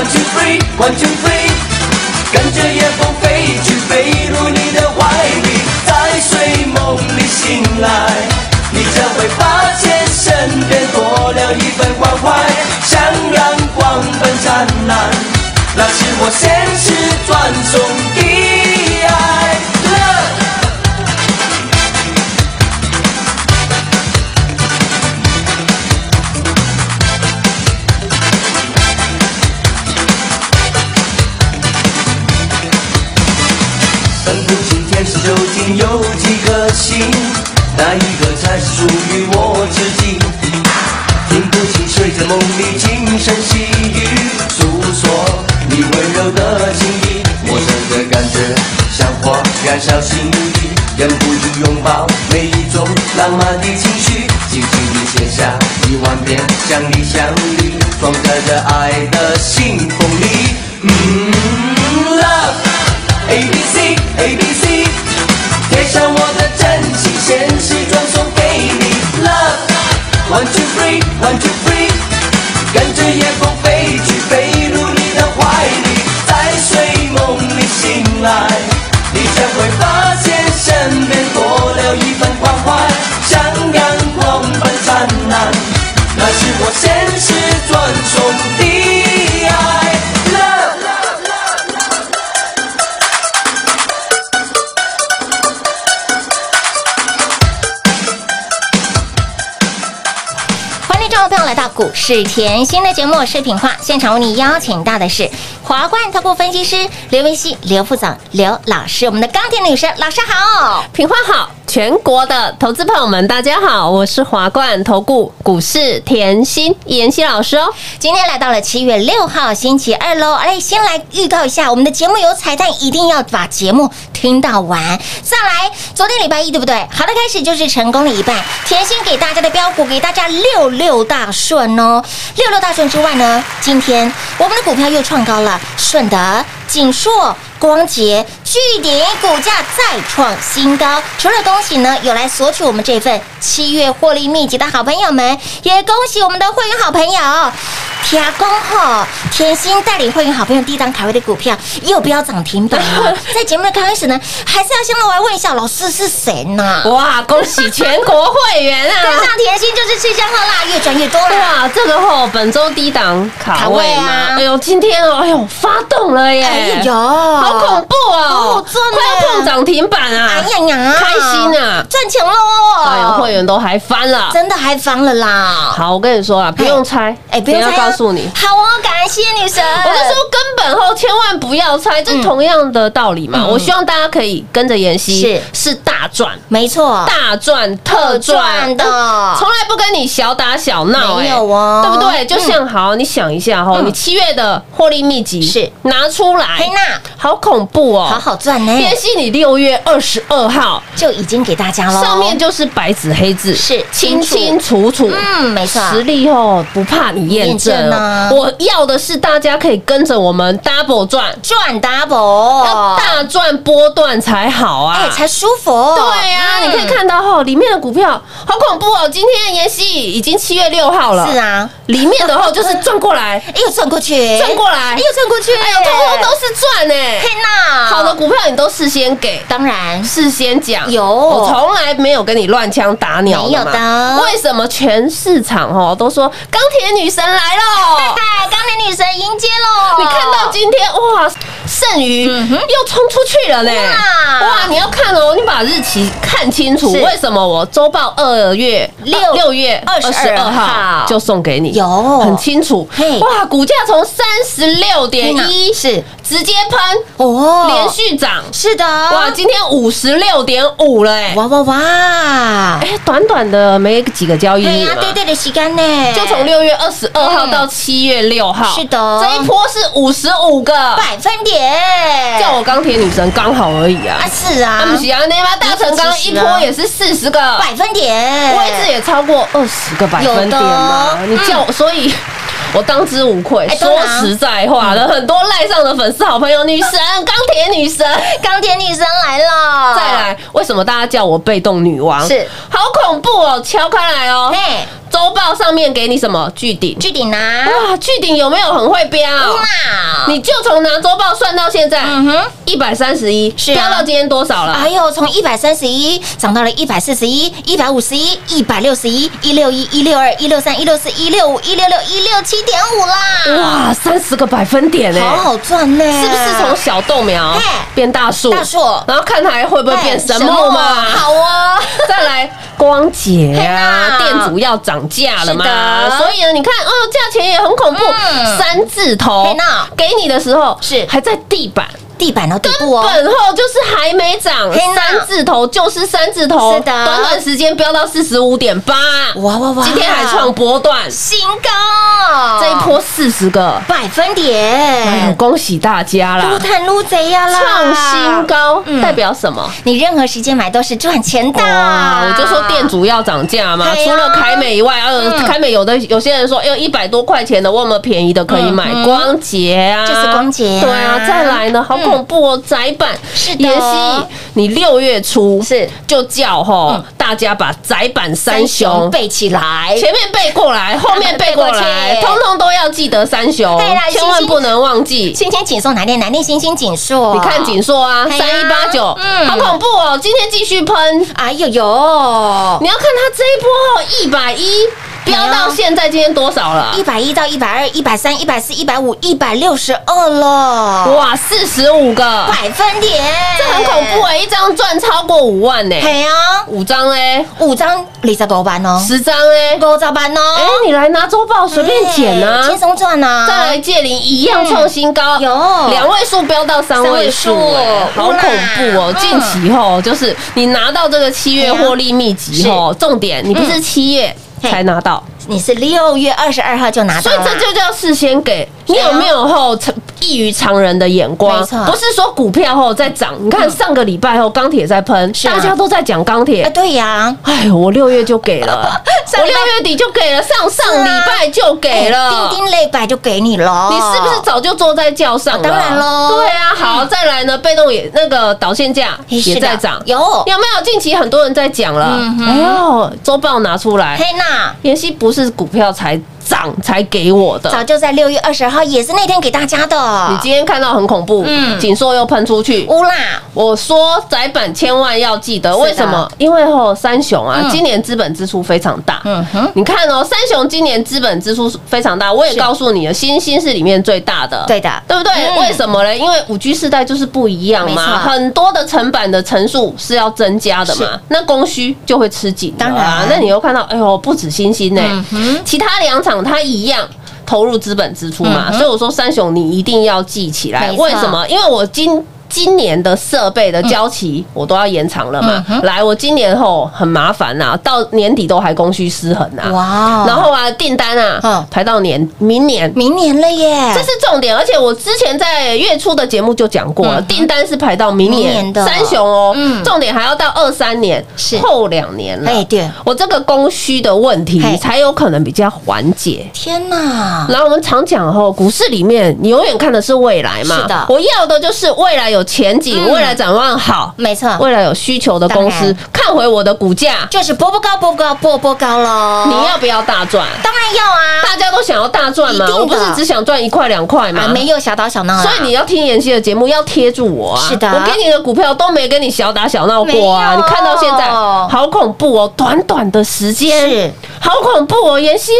One two three One two three，跟着夜风飞去，飞入你的怀里，在睡梦里醒来，你将会发现身边多了一份关怀，像阳光般灿烂，那是我现实转送的有几颗星，哪一个才是属于我自己？听不清谁在梦里轻声细语，诉说你温柔的情意，陌生的感觉像火燃烧心底，忍不住拥抱每一种浪漫的情绪，轻轻地写下一万遍想你想你，装载着爱的信封里。嗯，Love。A B C A B C，贴上我的真心，现实转送给你。Love one two three one two three，跟着夜风飞去，飞入你的怀里，在睡梦里醒来，你将会发现身边多了一份关怀，像阳光般灿烂，那是我现实股市甜心的节目，我是品化。现场为你邀请到的是华冠投顾分析师刘文熙、刘副总、刘老师，我们的钢铁女神，老师好。品花好，全国的投资朋友们，大家好，我是华冠投顾股市甜心妍希老师哦。今天来到了七月六号星期二喽，哎，先来预告一下，我们的节目有彩蛋，一定要把节目听到完。再来，昨天礼拜一对不对？好的，开始就是成功了一半，甜心给大家的标股，给大家六六大顺哦。六六大顺之外呢，今天我们的股票又创高了，顺德、锦硕。光捷、巨点股价再创新高，除了恭喜呢，有来索取我们这份七月获利秘籍的好朋友们，也恭喜我们的会员好朋友。铁公吼，甜心带领会员好朋友第一档卡位的股票又不要涨停板了。在节目的刚开始呢，还是要先来问一下老师是谁呢？哇，恭喜全国会员跟啊！上甜心就是吃香喝辣，越赚越多了。哇，这个吼本周低档卡位卡位啊，哎呦，今天哦，哎呦发动了耶！哎呦，好恐怖哦！好赚呢快要碰涨停板啊！哎呀呀，开心啊！赚钱喽！哎呦，会员都还翻了。真的还翻了啦！好，我跟你说啊，不用猜，哎，不用等一猜啊下告诉你。好哦，感谢女神。我就说根本后千万不要猜，这同样的道理嘛。嗯我希望大家可以跟着妍希，是是大赚。没错，大赚特赚的从来不跟你小打小闹，没哎有哦对不对？就像好，你想一下哈，嗯你七月的获利秘籍是拿出来好恐怖哦，好好赚呢，天蝎，你六月二十二号就已经给大家了。上面就是白纸黑字，是清清楚楚。嗯，没错，实力哦，不怕你验证啊我要的是大家可以跟着我们 double 赚，赚 double，要大赚波段才好啊！哎才舒服。对啊，嗯你可以看到哈，里面的股票好恐怖哦。今天妍希已经七月六号了，是，啊，里面的话就是转 过来，哎又转过去，转过来，又转过去，哎呦，通通都是赚哎嘿。娜，好的股票你都事先给，当然。事先讲，有。我从来没有跟你乱枪打鸟没有的。为什么全市场哦都说钢铁女神来喽？嗨，钢铁女神迎接喽！你看到今天哇，剩余又冲出去了呢！哇。哇，你要看哦，你把日期看清楚。为什么我周报二月六六月二十二号号就送给你？有很清楚。哇，股价从三十六点一是直接喷，哦，连续涨。是的，哇，今天五十六点五了哎！哇哇哇，哎，短短的没几个交易对呀，对对的时间呢，就从六月二十二号到七月六号，是的。这一波是五十五个，百分点，叫我钢铁女神刚好而已啊。啊。是啊。他，们喜欢那妈大成钢一波也是四十个，百分点，位置也超过二十个百分点嘛。你叫我，所以我当之无愧。说实在话的，很多赖上的粉丝好朋友，女神钢铁女神。钢铁女神来了，再来，为什么大家叫我被动女王？是好恐怖哦！敲开来哦，嘿，周报上面给你什么巨顶？巨顶啊，哇，巨顶有没有很会标？哇，你就从拿周报算到现在，嗯哼。一百三十一，是啊飙到今天多少了？哎呦，从一百三十一涨到了一百四十一、一百五十一、一百六十一、一六一、一六二、一六三、一六四、一六五、一六六、一六七点五啦！哇，三十个百分点呢，好好赚呢，是不是从小豆苗变大树？大树然后看还会不会变神木嘛？好 啊，再来光洁嘿啊，店主要涨价了嘛，所以呢，你看哦，价钱也很恐怖，嗯。三字头给你的时候是。还在地板。地板的底部哦，本后就是还没涨，三字头就是三字头，是的。短短时间飙到四十五点八，哇哇哇。今天还创波段，新高，这一波四十个，百分点。哎呦，点，恭喜大家啦。撸！探撸贼呀啦，创新高嗯。代表什么？你任何时间买都是赚钱的，我就说店主要涨价嘛，除了凯美以外，呃，嗯。凯美有的有些人说，哎呦，一百多块钱的，我们便宜的可以买？嗯光洁啊，就是光洁啊。对啊，再来呢，好恐怖哦，窄板。是的。妍希，你六月初是。就叫吼嗯。大家把窄板三雄背起来，前面背过来，后面背过来，通通都要记得三雄千万不能忘记。星星紧缩哪天哪天星星紧缩，你看锦硕啊，三一八九，嗯。好恐怖哦！今天继续喷，哎呦呦，你要看它这一波哦，一百一飙到现在，今天多少了？一？百一到一百二、一百三、一百四、一百五、一百六十二了，哇，四十五个，百分点，这很恐怖哎！一张赚超过五万呢，嘿啊，五张哎，五张二十五万哦，十张哎，五十万哦，哎，你来拿周报随便捡啊。哎，轻松赚啊，再来借零一样创新高，有。两位数飙到三位数，好恐怖哦！哇。近期后就是你拿到这个七月获利秘籍后，重点你不是七月嘿才拿到，你是六月二十二号就拿到，所以这就叫事先给你有没有后异于常人的眼光？没错？不是说股票后在涨，你看上个礼拜后钢铁在喷，大家都在讲钢哎，铁。对呀，哎，我六月就给了，我六月底就给了，上上礼拜就给了。哎。钉钉肋百就给你了，你是不是早就坐在轿上了？啊当然喽对啊，好，再来呢，被动也那个导线价也在涨，有。有没有？近期很多人在讲了。嗯，哼。哎呦，周报拿出来，黑娜，妍希不是是股票才涨才给我的。早就在六月二十号，也是那天给大家的。你今天看到很恐怖，嗯锦硕又喷出去。乌啦，我说窄板千万要记得，为什么？因为吼三雄啊，嗯今年资本支出非常大。嗯哼，你看哦，三雄今年资本支出非常大，我也告诉你了，新兴是里面最大的，对的对不对？嗯为什么呢？因为五 G 世代就是不一样嘛，很多的成本的层数是要增加的嘛，那供需就会吃紧。当然那你又看到，哎呦，不止新兴呢嗯，其他两厂它一样。投入资本支出嘛，嗯所以我说三雄你一定要记起来。为什么？因为我今今年的设备的交期我都要延长了嘛。嗯来，我今年后很麻烦呐、到年底都还供需失衡呐、哇。哦然后啊，订单啊，嗯。排到年明年。明年了耶，这是重点，而且我之前在月初的节目就讲过了，订单是排到明明年三雄哦，嗯。重点还要到二三年，是。后两年了。哎对。我这个供需的问题才有可能比较缓解。天哪，然后我们常讲吼，股市里面你永远看的是未来嘛。是的。我要的就是未来有前景，嗯未来展望好，没错，未来有需求的公司然，看回我的股价，就是波波高，波波高，波波高喽。你要不要大赚？当然要啊，大家都想要大赚嘛一定，的我不是只想赚一块两块嘛啊，。没有小打小闹啊，所以你要听妍希的节目，要贴住我啊！是的我给你的股票都没跟你小打小闹过啊！没有你看到现在好恐怖哦，短短的时间是好恐怖哦！妍希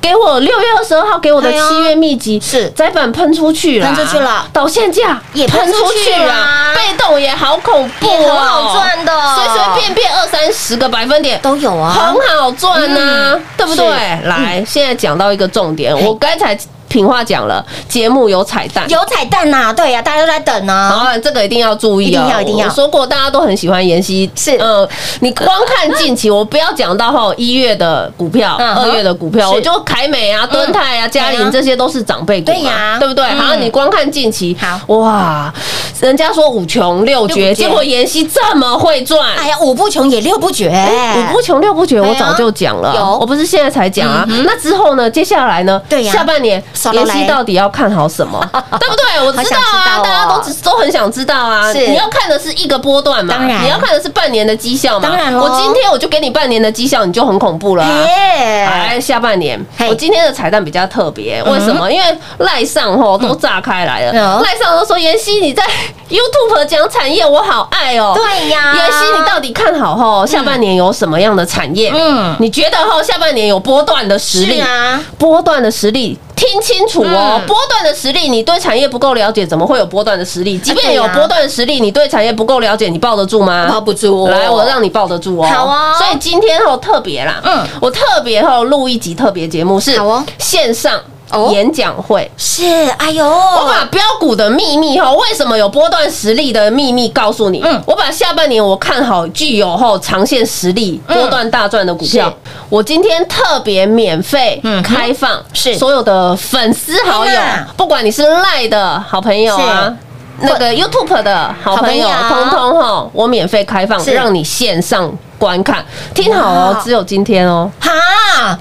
给我六月二十二号给我的七月秘籍是。窄板喷出去了，喷出去了。导线架也喷出去了。被动也好恐怖哦，很好赚的。随随便便二三十个百分点。都有啊，很好赚呐、嗯。对不对？是。来，现在讲到一个重点，我刚才品话讲了，节目有彩蛋。有彩蛋呐，对呀，大家都在等呢。啊，这个一定要注意哦！一定要一定要我说过，大家都很喜欢妍希，是嗯，你光看近期，我不要讲到后一月的股票、二月的股票，我就凯美啊、敦泰啊、嘉玲这些都是长辈对呀对不对？嗯好，你光看近期，好哇，人家说五穷六绝，结果妍希这么会赚，哎呀，五不穷也六不绝，五不穷六不绝，我早就讲了，有我不是现在才讲啊嗯。那之后呢？接下来呢？对呀下半年妍希到底要看好什么？对不对？我知道啊，哦大家都只都很想知道啊。你要看的是一个波段嘛，当然你要看的是半年的绩效嘛。当然咯我今天我就给你半年的绩效，你就很恐怖了啊。哎，哎，下半年我今天的彩蛋比较特别，为什么？因为赖上吼都炸开来了，嗯赖上都说妍希你在 YouTube 讲产业，我好爱哦。对呀妍希你到底看好后下半年有什么样的产业？嗯你觉得后下半年有波段的实力？是啊，波段的实力。听清楚哦，嗯波段的实力，你对产业不够了解，怎么会有波段的实力？即便有波段的实力，你对产业不够了解，你抱得住吗？抱不住来，我让你抱得住哦。好哦所以今天哦特别啦，嗯我特别哦录一集特别节目，是好哦线上哦？演讲会。是，哎呦，我把标股的秘密哈，为什么有波段实力的秘密告诉你。嗯。我把下半年我看好具有后长线实力、嗯。波段大赚的股票。是，我今天特别免费开放，是。所有的粉丝好友，不管你是赖的好朋友啊是。那个 YouTube 的好朋友，通通哈，我免费开放，是。让你线上观看。听好哦，只有今天哦，哈。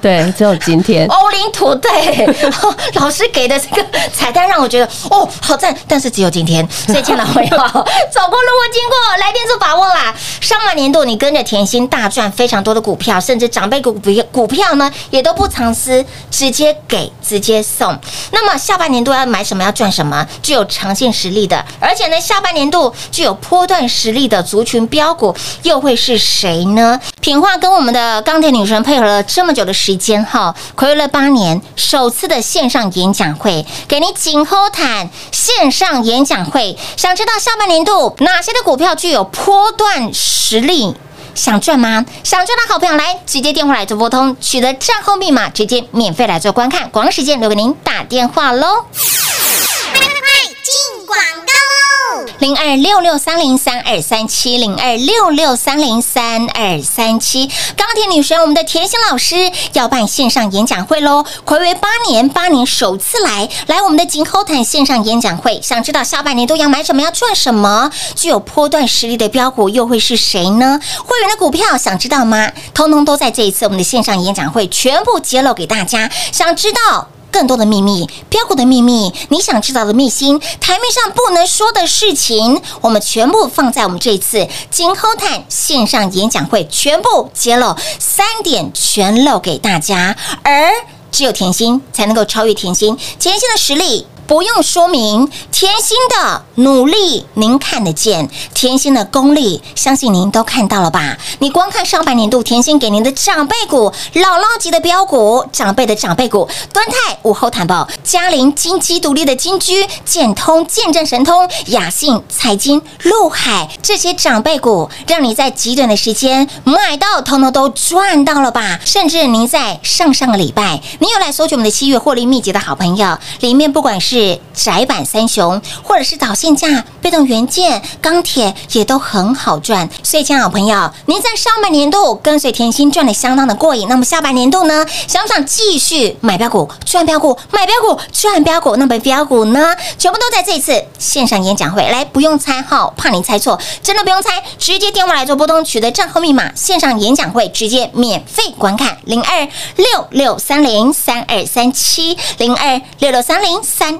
对，只有今天。欧林图对 老师给的这个彩蛋让我觉得哦好赞，但是只有今天，所以亲爱的朋友，走过路过经过，来电做把握啦！上半年度你跟着甜心大赚非常多的股票，甚至长辈股股股票呢也都不藏私，直接给直接送。那么下半年度要买什么要赚什么，具有长线实力的，而且呢下半年度具有波段实力的族群标股又会是谁呢？品化跟我们的钢铁女神配合了这么久的时间哈，暌违了八年，首次的线上演讲会，给你紧后谈线上演讲会。想知道下半年度哪些的股票具有波段实力？想赚吗？想赚的好朋友来直接电话来做拨通，取得账号密码，直接免费来做观看。广告时间留给您打电话喽快进广告。零二六六三零三二三七零二六六三零三二三七，钢铁女神，我们的甜心老师要办线上演讲会喽！暌违八年，八年首次来来我们的金口坦线上演讲会，想知道下半年都要买什么，要赚什么？具有波段实力的标股又会是谁呢？会员的股票想知道吗？通通都在这一次我们的线上演讲会全部揭露给大家，想知道。更多的秘密，标股的秘密，你想知道的秘辛，台面上不能说的事情，我们全部放在我们这次金后探线上演讲会，全部揭露三点全露给大家，而。只有甜心才能够超越甜心，甜心的实力。不用说明，甜心的努力您看得见，甜心的功力相信您都看到了吧？你光看上半年度甜心给您的长辈股、姥姥级的标股、长辈的长辈股，端泰午后谈报、嘉陵金鸡独立的金居、建通、见证神通、雅信、财经、陆海这些长辈股，让你在极短的时间买到，通通都赚到了吧？甚至您在上上个礼拜，您又来索取我们的七月获利秘籍的好朋友，里面不管是是窄板三雄，或者是导线架、被动元件、钢铁也都很好赚。所以，亲爱的朋友，您在上半年度跟随甜心赚的相当的过瘾。那么下半年度呢，想不想继续买标股、赚标股、买标股、赚标股？那么标股呢，全部都在这次线上演讲会。来，不用猜号，怕你猜错，真的不用猜，直接电话来做拨通，取得账号密码，线上演讲会直接免费观看。零二六六三零三二三七零二六六三零三。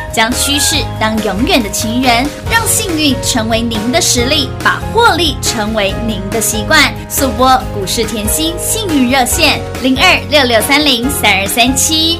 将趋势当永远的情人，让幸运成为您的实力，把获利成为您的习惯。速播股市甜心幸运热线零二六六三零三二三七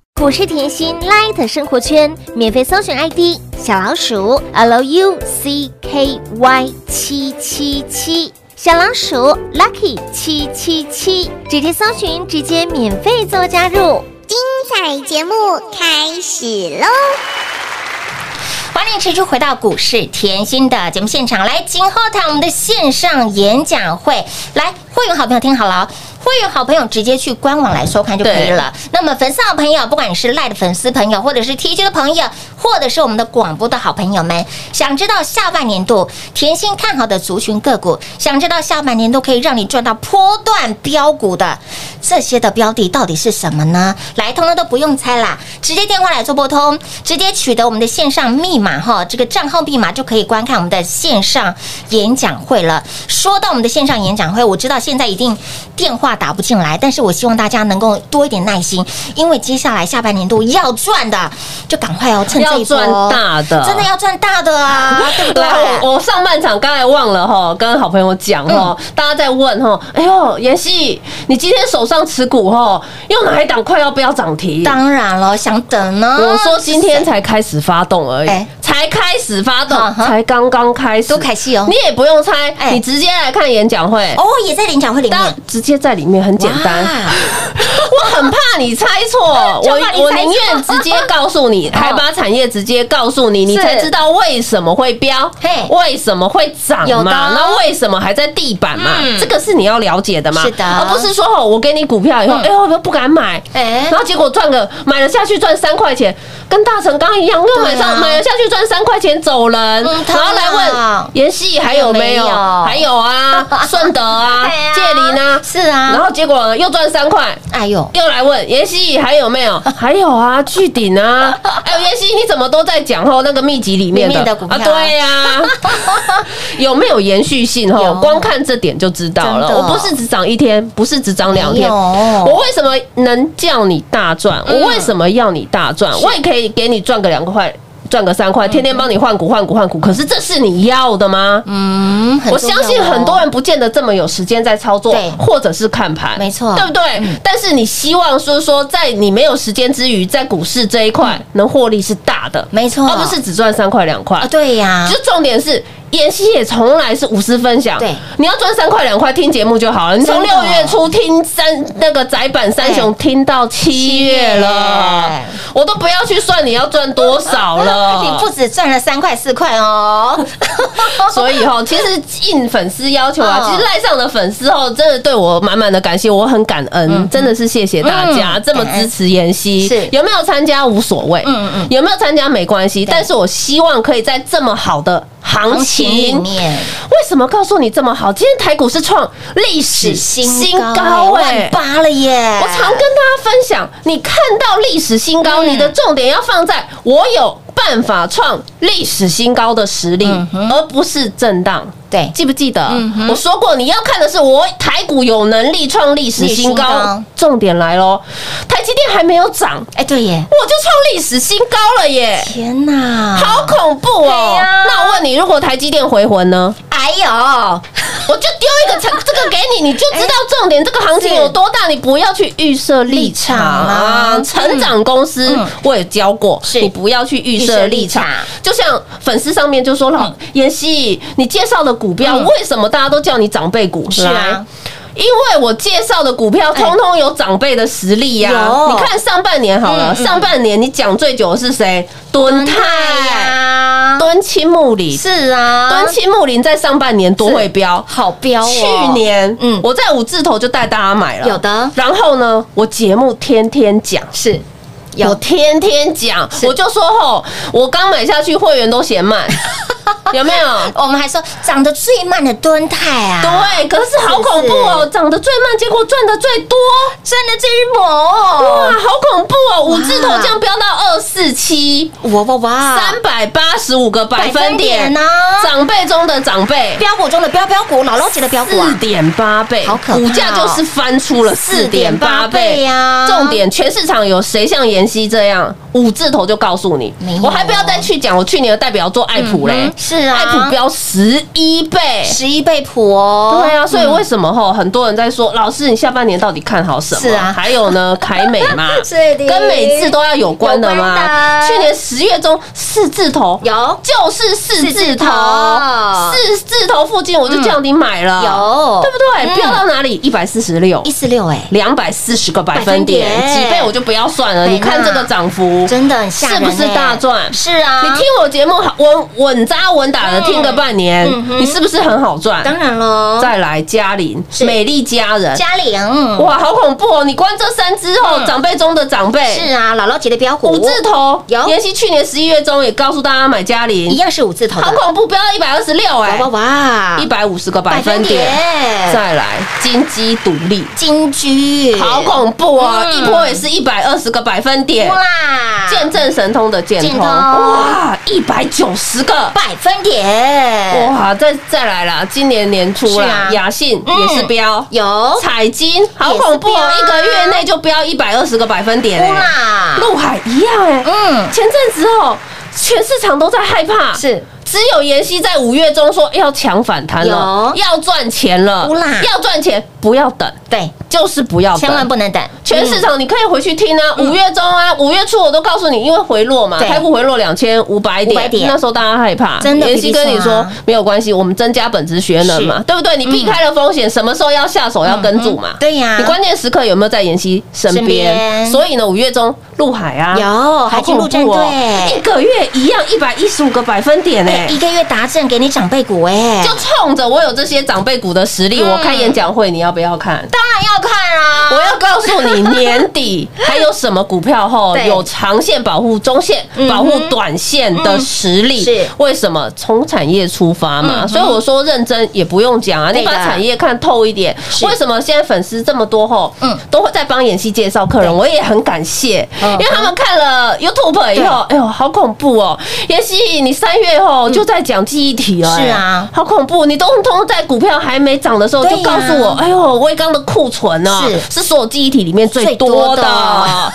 股市甜心 Light 生活圈免费搜寻 ID 小老鼠 Lucky 七七七，小老鼠 Lucky 七七七，直接搜寻，直接免费做加入。精彩节目开始喽！欢迎持续回到股市甜心的节目现场，来今后台我们的线上演讲会，来会员好朋友听好了哦。会有好朋友直接去官网来收看就可以了。那么粉丝好朋友，不管你是赖的粉丝朋友，或者是 T G 的朋友，或者是我们的广播的好朋友们，想知道下半年度甜心看好的族群个股，想知道下半年度可以让你赚到波段标股的这些的标的到底是什么呢？来，通通都不用猜啦，直接电话来做拨通，直接取得我们的线上密码哈，这个账号密码就可以观看我们的线上演讲会了。说到我们的线上演讲会，我知道现在一定电话。打不进来，但是我希望大家能够多一点耐心，因为接下来下半年度要赚的，就赶快哦，趁这一波。赚大的，真的要赚大的啊，对不对？我上半场刚才忘了哈，跟好朋友讲哈，大家在问哈，哎呦，妍希，你今天手上持股哈，又哪一档快要不要涨停？当然了，想等呢。我说今天才开始发动而已，才开始发动，才刚刚开始，都开戏哦。你也不用猜，你直接来看演讲会。哦，也在演讲会里面，直接在里面很简单。我很怕你猜错，我我宁愿直接告诉你，还把产业直接告诉你，你才知道为什么会飙，为什么会涨嘛？那为什么还在地板嘛？这个是你要了解的嘛？是的，而不是说哦，我给你股票以后，哎呦，我不敢买，哎，然后结果赚个买了下去赚三块钱，跟大成刚一样，又买上买了下去赚三块钱走人，然后来问妍希还有没有？还有啊，顺德啊，借林啊，是啊，然后结果又赚三块，哎呦，又来问妍希还有没有？还有啊，巨顶啊，哎呦，妍希你怎么都在讲吼那个秘籍里面的啊？对呀，有没有延续性？哈，光看这点就知道了。我不是只涨一天，不是只涨两天，我为什么能叫你大赚？我为什么要你大赚？我也可以给你赚个两块。赚个三块，天天帮你换股换股换股，可是这是你要的吗？嗯，我相信很多人不见得这么有时间在操作，或者是看盘，没错，对不对？但是你希望说说，在你没有时间之余，在股市这一块能获利是大的，没错，而不是只赚三块两块啊。对呀，就重点是。妍希也从来是无私分享，对，你要赚三块两块听节目就好了。你从六月初听三那个窄版三雄听到七月了，我都不要要去算你要赚多少了。你不止赚了三块四块哦，所以哈，其实应粉丝要求啊，嗯其实赖上的粉丝哦，真的对我满满的感谢，我很感恩，真的是谢谢大家嗯这么支持妍希。是有没有参加无所谓，嗯嗯有没有参加没关系，但是我希望可以在这么好的行行情里。面为什么告诉你这么好？今天台股是创历史新高哎、万八了耶！我常跟大家分享，你看到历史新高，嗯你的重点要放在我有办法创历史新高的实力，而不是震荡。对记不记得嗯我说过，你要看的是我台股有能力创历史新高高。重点来喽，台积电还没有涨，哎，对耶！我就创历史新高了耶！天哪，好恐怖对哦！呀那我问你，如果台积电回魂呢？哎呦，我就丢一个成 这个给你，你就知道重点，这个行情有多大，你不要去预设立场啊。成长公司嗯。我也教过，是。你不要去预设立场。就像粉丝上面就说了，妍希，你介绍的股票嗯。为什么大家都叫你长辈股？是啊。来。因为我介绍的股票通通有长辈的实力呀、有。你看上半年好了，嗯嗯。上半年你讲最久的是谁？敦泰、呀，敦青木林、是啊，敦青木林在上半年多会飙，好飙哦，去年，嗯嗯，我在五字头就带大家买了，有的。然后呢，我节目天天讲，是我有天天讲，我就说吼，我刚买下去，会员都嫌慢，有没有？我们还说长得最慢的敦泰啊，对，可是好恐怖哦，涨得最慢，结果赚的最多，真的最猛，哇，好恐怖哦！五字头这样飙到二四七，哇哇哇，三百八十五个百分点呢，长辈中的长辈，标股中的标标股，姥姥级的标股四啊，点八倍，好可怕哦。股价就是翻出了四点八倍。呀。重点，全市场有谁像妍希这样五字头就告诉你？我还不要再去讲我去年的代表作爱普嘞嗯，是啊爱普飙十一倍。十一倍谱哦，对啊，所以为什么吼很多人在说，老师你下半年到底看好什么？是啊还有呢，凯美嘛，是的跟美字都要有关的嘛。的去年十月中四字头有就是四字头头，四字头附近我就叫你买了，有对不对？嗯飙到哪里？一百四十六一。四六哎，两百四十个百分点几倍我就不要算了。你看这个涨幅，真的很吓人欸，是不是大赚？是啊，你听我节目好稳稳扎稳打的嗯听个半年你是不是很好赚？当然喽，再来嘉玲，美丽佳人，嘉玲。哇，好恐怖哦！你关这三只后，嗯。长辈中的长辈。是啊，姥姥级的标股五字头，有。妍希去年十一月中也告诉大家买嘉玲。一，样是五字头，好恐怖，飙到一百二十六哎。哇，哇哇，一百五十个百分点。再来金鸡独立，金居，好恐怖哦！嗯。一波也是一百二十个百分点。哇，见证神通的剑通，哇，一百九十个。百分点，哇，再再来啦！今年年初啊。啦，雅信嗯。也是标，有。彩金好恐怖哦一个月内就飙一百二十个百分点哎，哇，陆海一样哎，嗯，前阵子哦，全市场都在害怕，是只有妍希在五月中说要抢反弹了，要赚钱了要赚钱不要等，对，就是不要等，千万不能等，全市场你可以回去听啊，五月中啊，五月初我都告诉你，因为回落嘛，对。台股回落两千五百点，那时候大家害怕，真的妍希跟你说没有关系，我们增加本职学能嘛，对不对？你避开了风险，什么时候要下手要跟住嘛。嗯？对呀。你关键时刻有没有在妍希身？边。所以呢，五月中陆海啊，有海军陆战队。一个月一样一百一十五个百分点哎哎，。一个月达阵给你长辈股哎，就冲着我有这些长辈股的实力，嗯。我开演讲会，你要不要看？当然要看啊，我要告诉你，年底 还有什么股票后有长线保护、中线保护、短线的实力？嗯是。为什么？从产业出发嘛，嗯所以我说认真也不用讲啊，你把产业看透一点。是。为什么现在粉丝这么多后，都会在帮妍希介绍客人，我也很感谢，嗯因为他们看了 YouTube 以后，哎呦，好恐怖哦！妍希，你三月后就在讲记忆体了，是啊。哎好恐怖！你通通在股票还没涨的时候就告诉我，哎呦，威刚的库存呢是。是所有记忆体里面最最多的。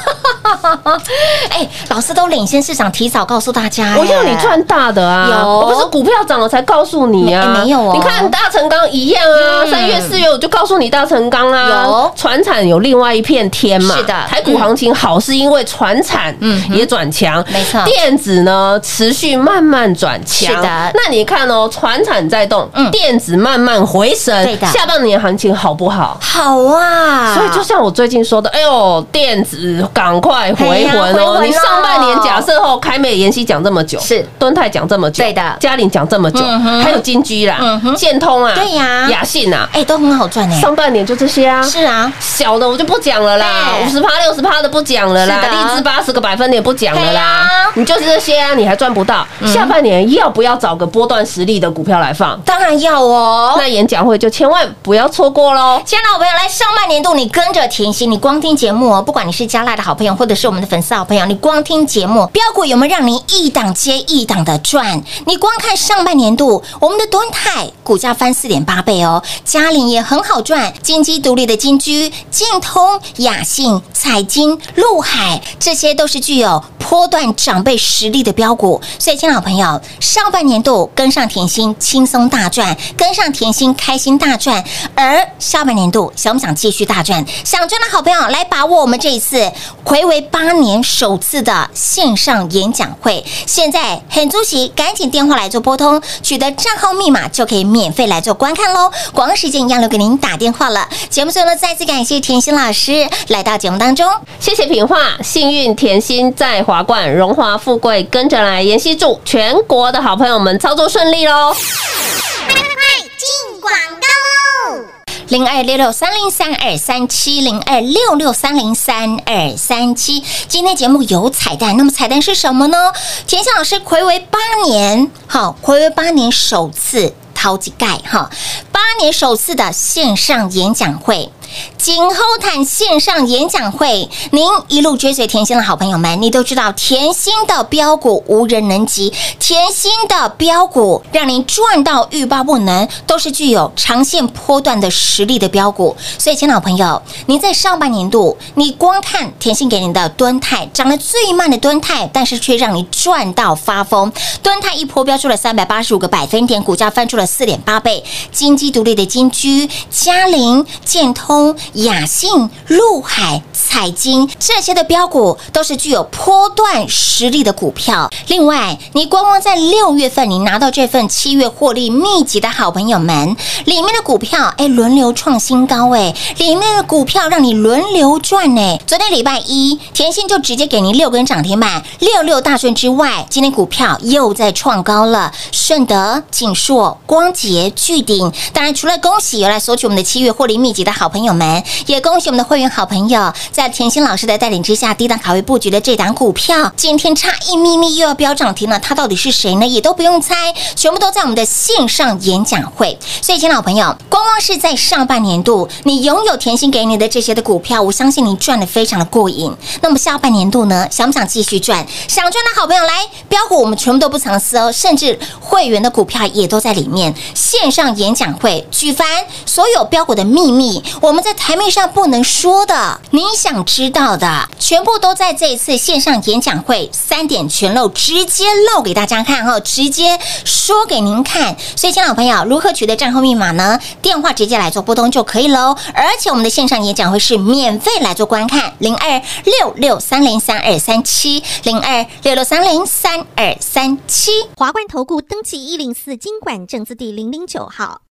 哎，老师都领先市场，提早告诉大家，我要哎你赚大的啊！有。我不是股票涨了才告诉你啊，没没有哦。你看大成钢一样啊，嗯。三月四月我就告诉你大成钢啊，有。船产有另外一片天嘛，是的。台股行情好是因为船产嗯也转强，没错。电子呢持续慢慢转强，是的。那你看哦，船产在动嗯，电子慢慢回升，对的。下半年行情好不好？好啊，所以就像我最近说的，哎呦，电子赶快回魂哦！你上半年假设后，凯美、妍希讲这么久，是。敦泰讲这么久，对的。嘉玲讲这么久还有金居啦建通啊，对呀。雅信啊，哎，都很好赚哎。上半年就这些啊，是啊，小的我就不讲了啦，五十趴、六十趴的不讲了啦，荔枝八十个百分点不讲了啦啊，你就是这些啊，你还赚不到。下半年要不要找个波段实力的股票来放？当然要哦。那演讲会就千万不要错过喽。亲爱的好朋友，来上半年度你跟着甜心，你光听节目哦，不管你是加辣的好朋友，或者是我们的粉丝好朋友，你光听节目，标股有没有让你一档接一档的赚？你光看上半年度，我们的敦泰股价翻四点八倍哦，嘉玲也很好赚，金鸡独立的金居、建通、雅信、彩金、陆海，这些都是具有波段长辈实力的标股。所以，亲爱的好朋友，上半年度跟上甜心轻松大赚，跟上甜心开心大赚，而下半年度想不想继续大赚？想赚的好朋友来把握我们这一次回违八年首次的线上演讲会，现在很出席，赶紧电话来做拨通，取得账号密码就可以免费来做观看喽。广告时间一样留给您打电话了。节目最后呢，再次感谢甜心老师来到节目当中。谢谢品画，幸运甜心在华冠，荣华富贵跟着来。妍希祝全国的好朋友们操作顺利喽！进广告喽！零二六六三零三二三七零二六六三零三二三七。今天节目有彩蛋，那么彩蛋是什么呢？田心老师暌违八年，好，暌违八年首次超级盖哈，八年首次的线上演讲会。景后谈线上演讲会，您一路追随甜心的好朋友们，你都知道甜心的标股无人能及，甜心的标股让您赚到欲罢不能，都是具有长线波段的实力的标股。所以，亲老朋友，您在上半年度，你光看甜心给您的敦泰涨得最慢的敦泰，但是却让你赚到发疯。敦泰一波飙出了三百八十五个百分点，股价翻出了四点八倍。金鸡独立的金居、嘉陵、建通、雅信、陆海、彩金这些的标股都是具有波段实力的股票。另外，你光光在六月份你拿到这份七月获利秘籍的好朋友们，里面的股票哎轮流创新高哎，里面的股票让你轮流赚哎。昨天礼拜一，甜心就直接给您六根涨停板，六六大顺之外，今天股票又在创高了，顺德、锦硕、光捷、巨鼎。当然，除了恭喜有来索取我们的七月获利秘籍的好朋友友们，也恭喜我们的会员好朋友，在甜心老师的带领之下，低档卡位布局的这档股票，今天差一咪咪又要飙涨停了，它到底是谁呢？也都不用猜，全部都在我们的线上演讲会。所以，亲老朋友，光光是在上半年度，你拥有甜心给你的这些的股票，我相信你赚的非常的过瘾。那么下半年度呢，想不想继续赚？想赚的好朋友来，标股我们全部都不藏私哦，甚至会员的股票也都在里面。线上演讲会举凡所有标股的秘密，我在台面上不能说的，你想知道的，全部都在这一次线上演讲会三点全漏，直接露给大家看哈，直接说给您看。所以，亲爱的朋友，如何取得账号密码呢？电话直接来做拨通就可以喽。而且，我们的线上演讲会是免费来做观看，零二六六三零三二三七，零二六六三零三二三七。华冠投顾登记一零四经管证字第零零九号。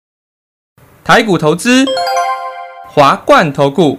台股投资，华冠投顾。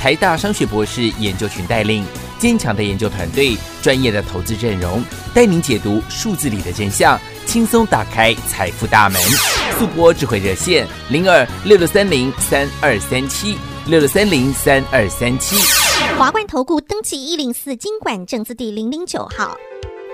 台大商学博士研究群带领，坚强的研究团队，专业的投资阵容，带您解读数字里的真相，轻松打开财富大门。速播智慧热线零二六六三零三二三七六六三零三二三七。华冠投顾登记一零四经管证字第零零九号。